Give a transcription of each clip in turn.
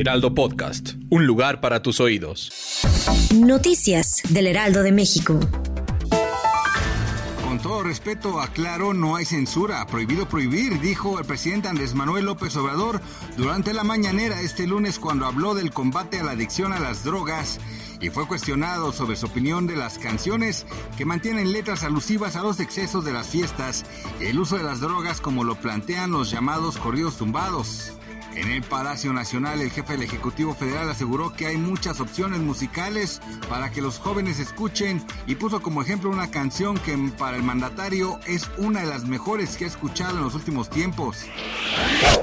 Heraldo Podcast. Un lugar para tus oídos. Noticias del Heraldo de México. Con todo respeto, aclaro, no hay censura. Prohibido prohibir, dijo el presidente Andrés Manuel López Obrador durante la mañanera este lunes cuando habló del combate a la adicción a las drogas y fue cuestionado sobre su opinión de las canciones que mantienen letras alusivas a los excesos de las fiestas y el uso de las drogas como lo plantean los llamados corridos tumbados. En el Palacio Nacional, el jefe del Ejecutivo Federal aseguró que hay muchas opciones musicales para que los jóvenes escuchen y puso como ejemplo una canción que para el mandatario es una de las mejores que ha escuchado en los últimos tiempos.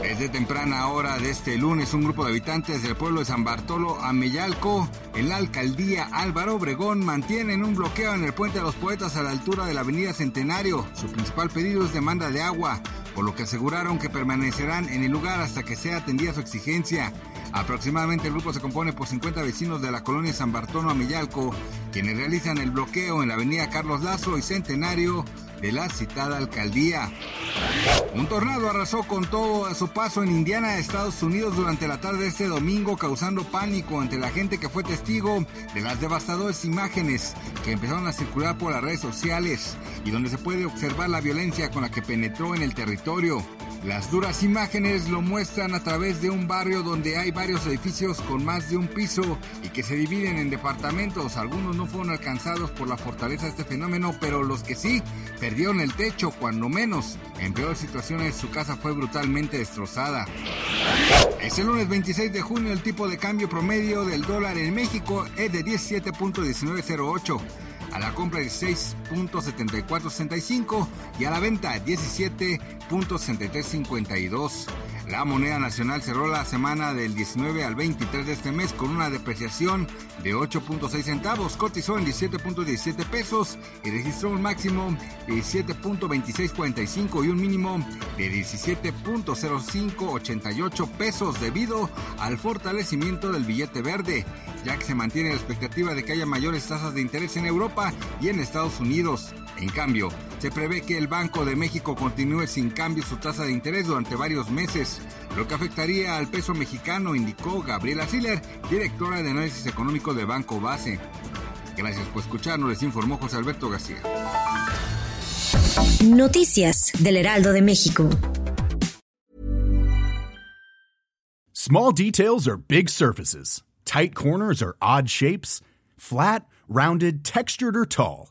Desde temprana hora de este lunes, un grupo de habitantes del pueblo de San Bartolo, Ameyalco, en la alcaldía Álvaro Obregón, mantienen un bloqueo en el puente de los poetas a la altura de la avenida Centenario. Su principal pedido es demanda de agua por lo que aseguraron que permanecerán en el lugar hasta que sea atendida su exigencia. Aproximadamente el grupo se compone por 50 vecinos de la colonia San Bartono Amillalco, quienes realizan el bloqueo en la avenida Carlos Lazo y Centenario de la citada alcaldía. Un tornado arrasó con todo a su paso en Indiana, Estados Unidos, durante la tarde de este domingo, causando pánico entre la gente que fue testigo de las devastadoras imágenes que empezaron a circular por las redes sociales y donde se puede observar la violencia con la que penetró en el territorio. Las duras imágenes lo muestran a través de un barrio donde hay varios edificios con más de un piso y que se dividen en departamentos. Algunos no fueron alcanzados por la fortaleza de este fenómeno, pero los que sí perdieron el techo, cuando menos. En peores situaciones su casa fue brutalmente destrozada. Es el lunes 26 de junio, el tipo de cambio promedio del dólar en México es de 17.1908 a la compra 16.7465 y a la venta 17.6352. La moneda nacional cerró la semana del 19 al 23 de este mes con una depreciación de 8.6 centavos, cotizó en 17.17 pesos y registró un máximo de 17.2645 y un mínimo de 17.0588 pesos debido al fortalecimiento del billete verde, ya que se mantiene la expectativa de que haya mayores tasas de interés en Europa y en Estados Unidos. En cambio, se prevé que el Banco de México continúe sin cambio su tasa de interés durante varios meses, lo que afectaría al peso mexicano, indicó Gabriela Siller, directora de análisis económico de Banco Base. Gracias por escucharnos, les informó José Alberto García. Noticias del Heraldo de México. Small details are big surfaces. Tight corners are odd shapes. Flat, rounded, textured, or tall.